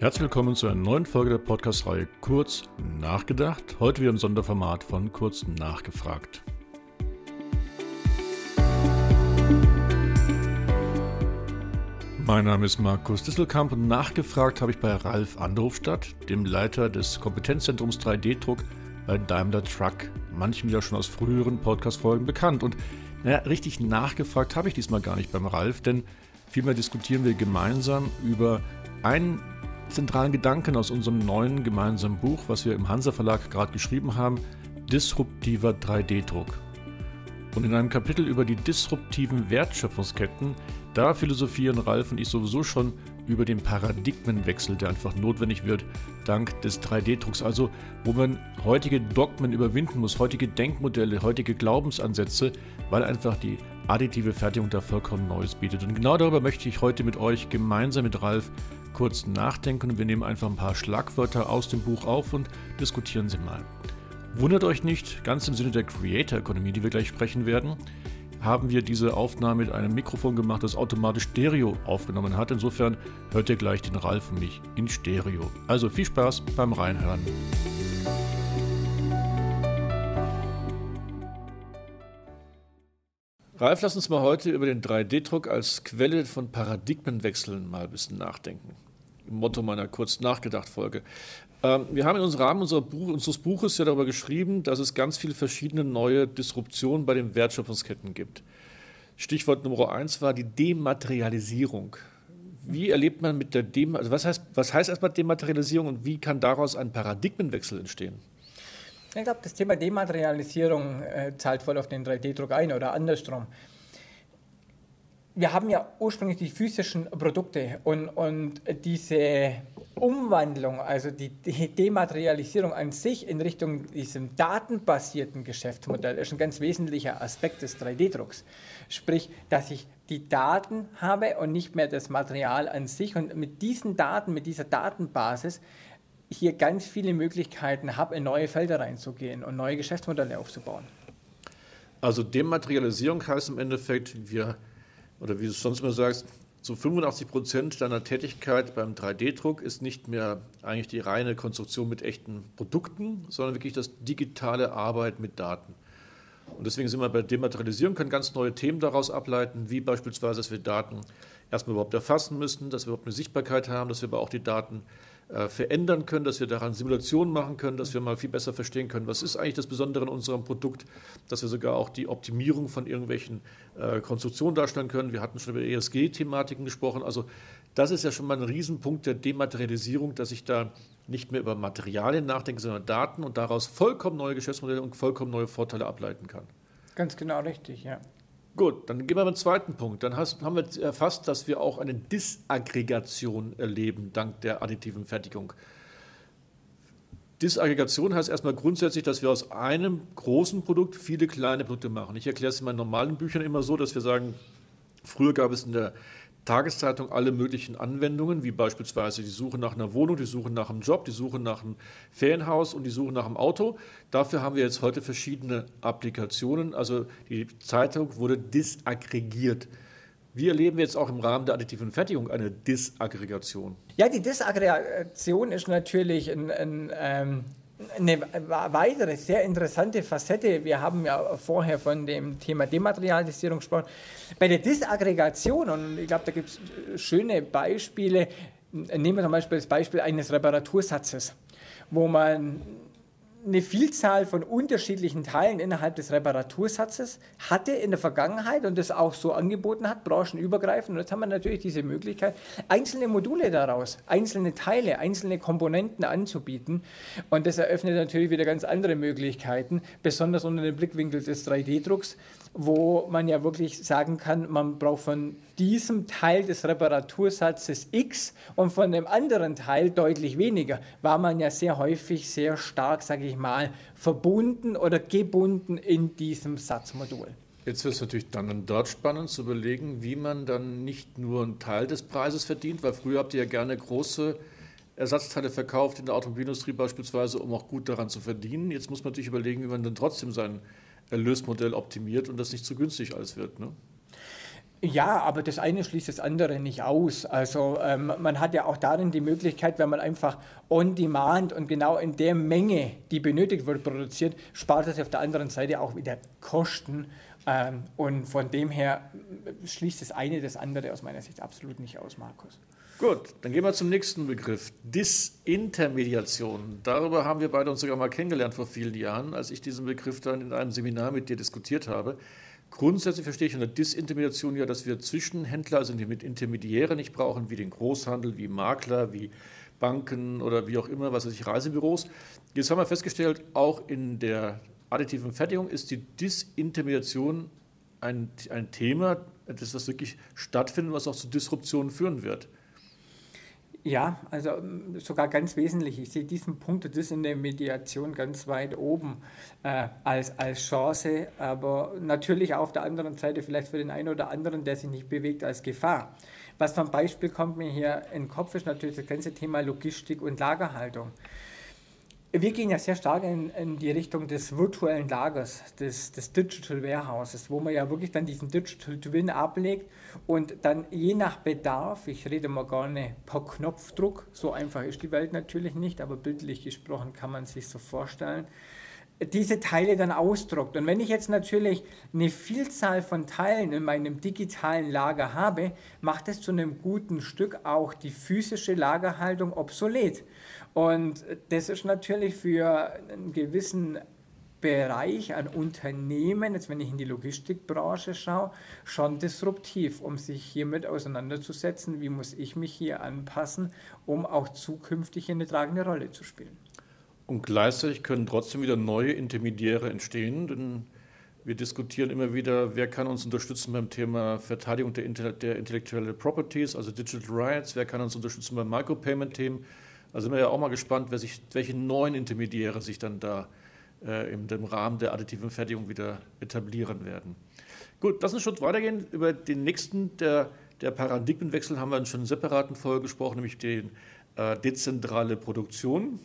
Herzlich willkommen zu einer neuen Folge der Podcast-Reihe Kurz nachgedacht. Heute wieder im Sonderformat von Kurz nachgefragt. Mein Name ist Markus Disselkamp und nachgefragt habe ich bei Ralf Anderhofstadt, dem Leiter des Kompetenzzentrums 3D-Druck bei Daimler Truck. Manchen ja schon aus früheren Podcast-Folgen bekannt. Und naja, richtig nachgefragt habe ich diesmal gar nicht beim Ralf, denn vielmehr diskutieren wir gemeinsam über einen zentralen Gedanken aus unserem neuen gemeinsamen Buch, was wir im Hansa Verlag gerade geschrieben haben, Disruptiver 3D-Druck. Und in einem Kapitel über die disruptiven Wertschöpfungsketten, da philosophieren Ralf und ich sowieso schon über den Paradigmenwechsel, der einfach notwendig wird, dank des 3D-Drucks. Also, wo man heutige Dogmen überwinden muss, heutige Denkmodelle, heutige Glaubensansätze, weil einfach die additive Fertigung da vollkommen Neues bietet. Und genau darüber möchte ich heute mit euch gemeinsam mit Ralf kurz nachdenken und wir nehmen einfach ein paar Schlagwörter aus dem Buch auf und diskutieren sie mal. Wundert euch nicht, ganz im Sinne der Creator Economy, die wir gleich sprechen werden, haben wir diese Aufnahme mit einem Mikrofon gemacht, das automatisch Stereo aufgenommen hat. Insofern hört ihr gleich den Ralf und mich in Stereo. Also viel Spaß beim Reinhören. Ralf, lass uns mal heute über den 3D-Druck als Quelle von Paradigmenwechseln mal ein bisschen nachdenken. Im Motto meiner kurz nachgedacht Folge. Ähm, wir haben im Rahmen unserer Buch, unseres Buches ja darüber geschrieben, dass es ganz viele verschiedene neue Disruptionen bei den Wertschöpfungsketten gibt. Stichwort Nummer eins war die Dematerialisierung. Wie erlebt man mit der Dem also was heißt, was heißt erstmal Dematerialisierung und wie kann daraus ein Paradigmenwechsel entstehen? Ich glaube, das Thema Dematerialisierung äh, zahlt voll auf den 3D-Druck ein oder andersrum. Wir haben ja ursprünglich die physischen Produkte und, und diese Umwandlung, also die, Dematerialisierung an sich in Richtung diesem datenbasierten Geschäftsmodell ist ein ganz wesentlicher Aspekt des 3D-Drucks. Sprich, dass ich die Daten habe und nicht mehr das Material an sich und mit diesen Daten, mit dieser Datenbasis hier ganz viele Möglichkeiten habe, in neue Felder reinzugehen und neue Geschäftsmodelle aufzubauen. Also Dematerialisierung heißt im Endeffekt, wir, oder wie du es sonst immer sagst, so 85 Prozent deiner Tätigkeit beim 3D-Druck ist nicht mehr eigentlich die reine Konstruktion mit echten Produkten, sondern wirklich das digitale Arbeit mit Daten. Und deswegen sind wir bei Dematerialisierung, können ganz neue Themen daraus ableiten, wie beispielsweise, dass wir Daten erstmal überhaupt erfassen müssen, dass wir überhaupt eine Sichtbarkeit haben, dass wir aber auch die Daten äh, verändern können, dass wir daran Simulationen machen können, dass wir mal viel besser verstehen können, was ist eigentlich das Besondere in unserem Produkt, dass wir sogar auch die Optimierung von irgendwelchen äh, Konstruktionen darstellen können. Wir hatten schon über ESG-Thematiken gesprochen. Also das ist ja schon mal ein Riesenpunkt der Dematerialisierung, dass ich da nicht mehr über Materialien nachdenke, sondern Daten und daraus vollkommen neue Geschäftsmodelle und vollkommen neue Vorteile ableiten kann. Ganz genau richtig, ja. Gut, dann gehen wir zum zweiten Punkt. Dann hast, haben wir erfasst, dass wir auch eine Disaggregation erleben, dank der additiven Fertigung. Disaggregation heißt erstmal grundsätzlich, dass wir aus einem großen Produkt viele kleine Produkte machen. Ich erkläre es in meinen normalen Büchern immer so, dass wir sagen, früher gab es in der Tageszeitung alle möglichen Anwendungen, wie beispielsweise die Suche nach einer Wohnung, die Suche nach einem Job, die Suche nach einem Ferienhaus und die Suche nach einem Auto. Dafür haben wir jetzt heute verschiedene Applikationen. Also die Zeitung wurde disaggregiert. Wie erleben wir jetzt auch im Rahmen der additiven Fertigung eine Disaggregation? Ja, die Disaggregation ist natürlich ein, ein ähm eine weitere sehr interessante Facette, wir haben ja vorher von dem Thema Dematerialisierung gesprochen, bei der Disaggregation, und ich glaube, da gibt es schöne Beispiele, nehmen wir zum Beispiel das Beispiel eines Reparatursatzes, wo man eine Vielzahl von unterschiedlichen Teilen innerhalb des Reparatursatzes hatte in der Vergangenheit und das auch so angeboten hat, branchenübergreifend. Und jetzt haben wir natürlich diese Möglichkeit, einzelne Module daraus, einzelne Teile, einzelne Komponenten anzubieten. Und das eröffnet natürlich wieder ganz andere Möglichkeiten, besonders unter dem Blickwinkel des 3D-Drucks, wo man ja wirklich sagen kann, man braucht von diesem Teil des Reparatursatzes X und von dem anderen Teil deutlich weniger, war man ja sehr häufig sehr stark, sage ich mal, verbunden oder gebunden in diesem Satzmodul. Jetzt wird es natürlich dann dort spannend zu überlegen, wie man dann nicht nur einen Teil des Preises verdient, weil früher habt ihr ja gerne große Ersatzteile verkauft in der Automobilindustrie beispielsweise, um auch gut daran zu verdienen. Jetzt muss man natürlich überlegen, wie man dann trotzdem sein Erlösmodell optimiert und das nicht zu günstig alles wird. Ne? Ja, aber das eine schließt das andere nicht aus. Also ähm, man hat ja auch darin die Möglichkeit, wenn man einfach on demand und genau in der Menge, die benötigt wird, produziert, spart das auf der anderen Seite auch wieder Kosten. Ähm, und von dem her schließt das eine das andere aus meiner Sicht absolut nicht aus, Markus. Gut, dann gehen wir zum nächsten Begriff. Disintermediation. Darüber haben wir beide uns sogar mal kennengelernt vor vielen Jahren, als ich diesen Begriff dann in einem Seminar mit dir diskutiert habe. Grundsätzlich verstehe ich unter Disintermediation ja, dass wir Zwischenhändler, also mit Intermediäre nicht brauchen, wie den Großhandel, wie Makler, wie Banken oder wie auch immer, was weiß ich, Reisebüros. Jetzt haben wir festgestellt, auch in der additiven Fertigung ist die Disintermediation ein, ein Thema, das das wirklich stattfindet, was auch zu Disruptionen führen wird. Ja, also ähm, sogar ganz wesentlich. Ich sehe diesen Punkt, das ist in der Mediation ganz weit oben äh, als, als Chance, aber natürlich auf der anderen Seite vielleicht für den einen oder anderen, der sich nicht bewegt, als Gefahr. Was zum Beispiel kommt mir hier in den Kopf, ist natürlich das ganze Thema Logistik und Lagerhaltung. Wir gehen ja sehr stark in, in, die Richtung des virtuellen Lagers, des, des Digital Warehouses, wo man ja wirklich dann diesen Digital Twin ablegt und dann je nach Bedarf, ich rede mal gerne per Knopfdruck, so einfach ist die Welt natürlich nicht, aber bildlich gesprochen kann man sich so vorstellen, diese Teile dann ausdruckt. Und wenn ich jetzt natürlich eine Vielzahl von Teilen in meinem digitalen Lager habe, macht es zu einem guten Stück auch die physische Lagerhaltung obsolet. Und das ist natürlich für einen gewissen Bereich an Unternehmen, jetzt wenn ich in die Logistikbranche schaue, schon disruptiv, um sich hiermit auseinanderzusetzen, wie muss ich mich hier anpassen, um auch zukünftig eine tragende Rolle zu spielen. Und gleichzeitig können trotzdem wieder neue Intermediäre entstehen, denn wir diskutieren immer wieder, wer kann uns unterstützen beim Thema Verteidigung der, der intellektuellen Properties, also Digital Rights, wer kann uns unterstützen beim Micropayment-Themen. Also sind wir ja auch mal gespannt, sich, welche neuen Intermediäre sich dann da äh, im, Rahmen der additiven Fertigung wieder etablieren werden. Gut, lass uns schon weitergehen. Über den nächsten, der, der Paradigmenwechsel, haben wir schon in separaten Folge gesprochen, nämlich die äh, dezentrale Produktion.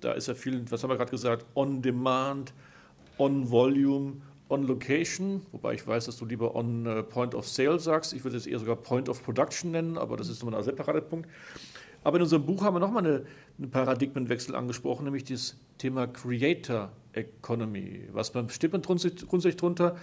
Da ist ja viel, was haben wir gerade gesagt, on demand, on volume, on location, wobei ich weiß, dass du lieber on uh, point of sale sagst. Ich würde es eher sogar point of production nennen, aber das ist nochmal ein separater Punkt. Aber in unserem Buch haben wir nochmal eine, einen Paradigmenwechsel angesprochen, nämlich das Thema Creator Economy. Was man steht man grundsätzlich darunter,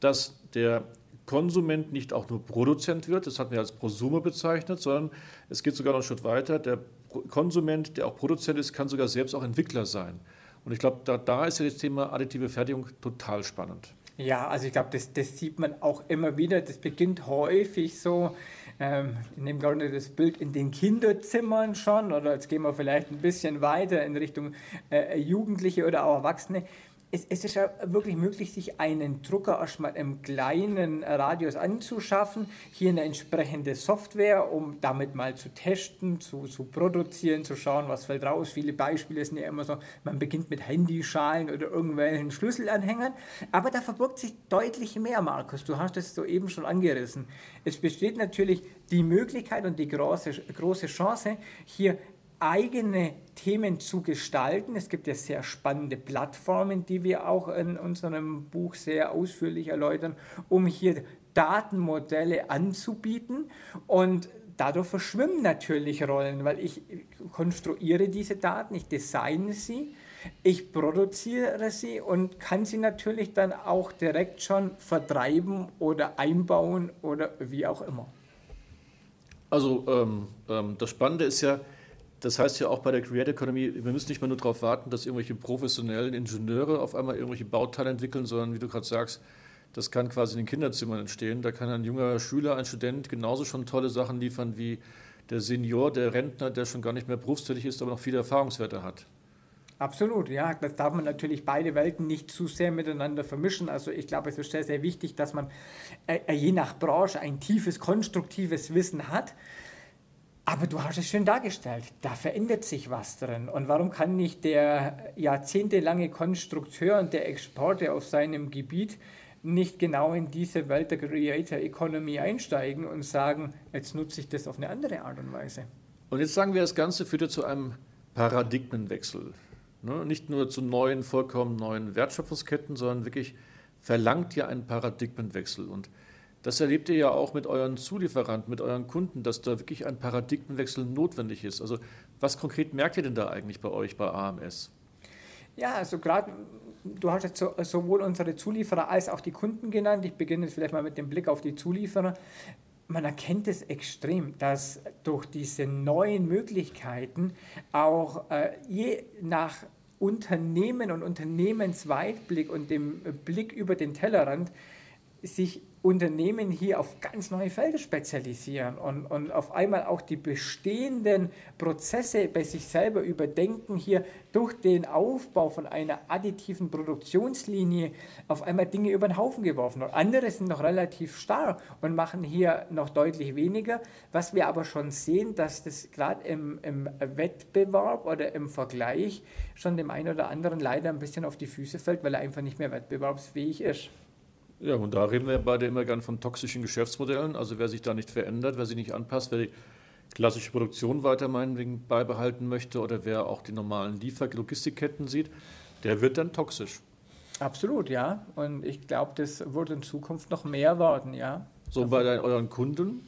dass der Konsument nicht auch nur Produzent wird, das hatten wir als Prosumer bezeichnet, sondern es geht sogar noch einen Schritt weiter. Der Konsument, der auch Produzent ist, kann sogar selbst auch Entwickler sein. Und ich glaube, da, da ist ja das Thema additive Fertigung total spannend. Ja, also ich glaube, das, das sieht man auch immer wieder. Das beginnt häufig so, ähm, ich nehme gerade das Bild in den Kinderzimmern schon, oder jetzt gehen wir vielleicht ein bisschen weiter in Richtung äh, Jugendliche oder auch Erwachsene es, es, ist ja wirklich möglich, sich einen Drucker erstmal im kleinen Radius anzuschaffen, hier eine entsprechende Software, um damit mal zu testen, zu, zu produzieren, zu schauen, was fällt raus. Viele Beispiele sind ja immer so, man beginnt mit Handyschalen oder irgendwelchen Schlüsselanhängern, aber da verbirgt sich deutlich mehr, Markus. Du hast es soeben schon angerissen. Es besteht natürlich die Möglichkeit und die große, große Chance, hier eigene Themen zu gestalten. Es gibt ja sehr spannende Plattformen, die wir auch in unserem Buch sehr ausführlich erläutern, um hier Datenmodelle anzubieten. Und dadurch verschwimmen natürlich Rollen, weil ich konstruiere diese Daten, ich designe sie, ich produziere sie und kann sie natürlich dann auch direkt schon vertreiben oder einbauen oder wie auch immer. Also ähm, ähm, das Spannende ist ja, das heißt ja auch bei der Creator Economy, wir müssen nicht mehr nur darauf warten, dass irgendwelche professionellen Ingenieure auf einmal irgendwelche Bauteile entwickeln, sondern wie du gerade sagst, das kann quasi in den Kinderzimmern entstehen. Da kann ein junger Schüler, ein Student genauso schon tolle Sachen liefern wie der Senior, der Rentner, der schon gar nicht mehr berufstätig ist, aber noch viele Erfahrungswerte hat. Absolut, ja. Das darf man natürlich beide Welten nicht zu sehr miteinander vermischen. Also ich glaube, es ist sehr, sehr wichtig, dass man äh, je nach Branche ein tiefes, konstruktives Wissen hat aber du hast es schön dargestellt, da verändert sich was drin. Und warum kann nicht der jahrzehntelange Konstrukteur und der Exporter auf seinem Gebiet nicht genau in diese Welt der Creator Economy einsteigen und sagen, jetzt nutze ich das auf eine andere Art und Weise? Und jetzt sagen wir, das Ganze führt ja zu einem Paradigmenwechsel. Ne? Nicht nur zu neuen, vollkommen neuen Wertschöpfungsketten, sondern wirklich verlangt ja einen Paradigmenwechsel. Und Das erlebt ihr ja auch mit euren Zulieferanten, mit euren Kunden, dass da wirklich ein Paradigmenwechsel notwendig ist. Also was konkret merkt ihr denn da eigentlich bei euch bei AMS? Ja, also gerade, du hast jetzt so, sowohl unsere Zulieferer als auch die Kunden genannt. Ich beginne jetzt vielleicht mal mit dem Blick auf die Zulieferer. Man erkennt es extrem, dass durch diese neuen Möglichkeiten auch äh, je nach Unternehmen und Unternehmensweitblick und dem Blick über den Tellerrand sich Unternehmen hier auf ganz neue Felder spezialisieren und, und auf einmal auch die bestehenden Prozesse bei sich selber überdenken, hier durch den Aufbau von einer additiven Produktionslinie auf einmal Dinge über den Haufen geworfen. Und andere sind noch relativ starr und machen hier noch deutlich weniger. Was wir aber schon sehen, dass das gerade im, im Wettbewerb oder im Vergleich schon dem einen oder anderen leider ein bisschen auf die Füße fällt, weil er einfach nicht mehr wettbewerbsfähig ist. Ja, und da reden wir beide immer gern von toxischen Geschäftsmodellen. Also wer sich da nicht verändert, wer sich nicht anpasst, wer die klassische Produktion weiter meinetwegen beibehalten möchte oder wer auch die normalen Liefer-, Logistikketten sieht, der wird dann toxisch. Absolut, ja. Und ich glaube, das wird in Zukunft noch mehr werden, ja. So bei deinen, euren Kunden?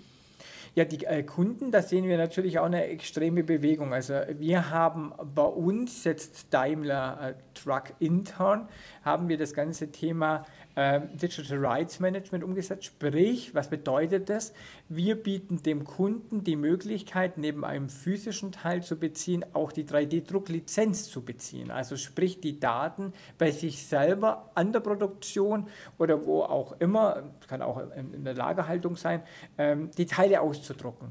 Ja, die äh, Kunden, da sehen wir natürlich auch eine extreme Bewegung. Also wir haben bei uns jetzt Daimler äh, Truck intern, haben wir das ganze Thema ähm, Digital Rights Management umgesetzt. Sprich, was bedeutet das? Wir bieten dem Kunden die Möglichkeit, neben einem physischen Teil zu beziehen, auch die 3D-Drucklizenz zu beziehen. Also sprich, die Daten bei sich selber an der Produktion oder wo auch immer, kann auch in der Lagerhaltung sein, ähm, die Teile auszudrucken.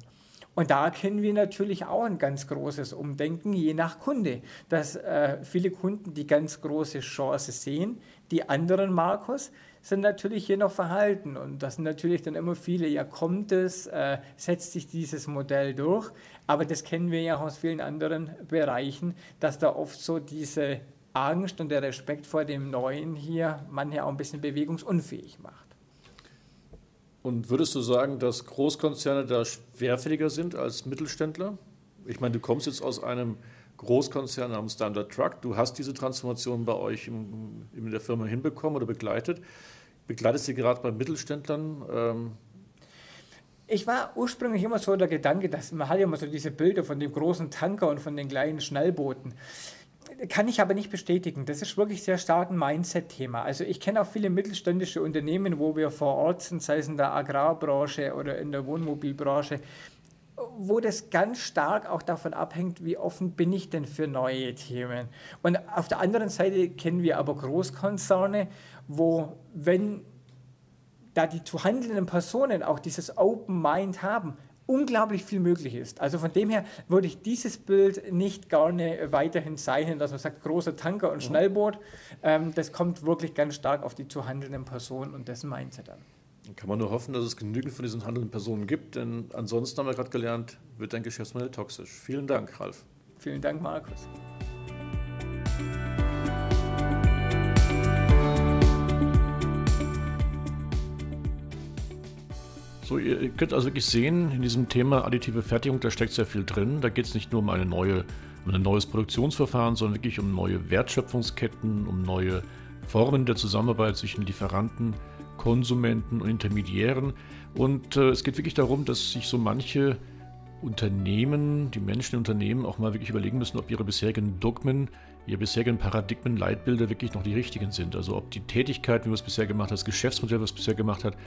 Und da kennen wir natürlich auch ein ganz großes Umdenken, je nach Kunde, dass äh, viele Kunden die ganz große Chance sehen. Die anderen, Markus, sind natürlich hier noch verhalten. Und das sind natürlich dann immer viele, ja kommt es, äh, setzt sich dieses Modell durch. Aber das kennen wir ja aus vielen anderen Bereichen, dass da oft so diese Angst und der Respekt vor dem Neuen hier manche auch ein bisschen bewegungsunfähig macht. Und würdest du sagen, dass Großkonzerne da schwerfälliger sind als Mittelständler? Ich meine, du kommst jetzt aus einem Großkonzern namens Standard Truck. Du hast diese Transformation bei euch in, in der Firma hinbekommen oder begleitet. Begleitest du gerade bei Mittelständlern? Ähm ich war ursprünglich immer so der Gedanke, dass man hat ja immer so diese Bilder von dem großen Tanker und von den kleinen Schnellbooten. Kann ich aber nicht bestätigen. Das ist wirklich sehr stark ein Mindset-Thema. Also ich kenne auch viele mittelständische Unternehmen, wo wir vor Ort sind, sei es in der Agrarbranche oder in der Wohnmobilbranche, wo das ganz stark auch davon abhängt, wie offen bin ich denn für neue Themen. Und auf der anderen Seite kennen wir aber Großkonzerne, wo wenn da die zu handelnden Personen auch dieses Open Mind haben, unglaublich viel möglich ist. Also von dem her würde ich dieses Bild nicht gerne weiterhin zeichnen, dass man sagt, großer Tanker und mhm. Schnellboot. Ähm, das kommt wirklich ganz stark auf die zu handelnden Personen und dessen Mindset an. Dann kann man nur hoffen, dass es genügend von diesen handelnden Personen gibt, denn ansonsten haben wir gerade gelernt, wird dein Geschäftsmodell toxisch. Vielen Dank, Ralf. Vielen Dank, Markus. So, ihr könnt also wirklich sehen, in diesem Thema additive Fertigung, da steckt sehr viel drin. Da geht es nicht nur um eine neue, um ein neues Produktionsverfahren, sondern wirklich um neue Wertschöpfungsketten, um neue Formen der Zusammenarbeit zwischen Lieferanten, Konsumenten und Intermediären. Und äh, es geht wirklich darum, dass sich so manche Unternehmen, die Menschen in Unternehmen auch mal wirklich überlegen müssen, ob ihre bisherigen Dogmen, ihre bisherigen Paradigmen, Leitbilder wirklich noch die richtigen sind. Also ob die Tätigkeit, wie man es bisher gemacht hat, das Geschäftsmodell, was es bisher gemacht hat,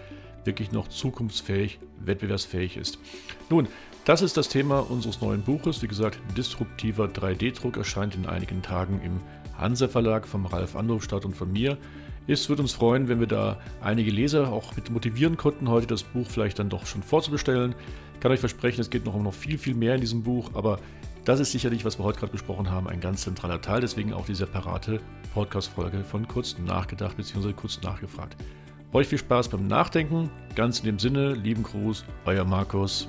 wirklich noch zukunftsfähig, wettbewerbsfähig ist. Nun, das ist das Thema unseres neuen Buches. Wie gesagt, disruptiver 3D-Druck erscheint in einigen Tagen im Hansa Verlag vom Ralf Andrufstadt und von mir. Es würde uns freuen, wenn wir da einige Leser auch mit motivieren konnten, heute das Buch vielleicht dann doch schon vorzubestellen. Ich kann euch versprechen, es geht noch um noch viel, viel mehr in diesem Buch, aber das ist sicherlich, was wir heute gerade besprochen haben, ein ganz zentraler Teil. Deswegen auch die separate Podcast-Folge von kurz nachgedacht bzw. kurz nachgefragt. Euch viel Spaß beim Nachdenken. Ganz in dem Sinne, lieben Gruß, euer Markus.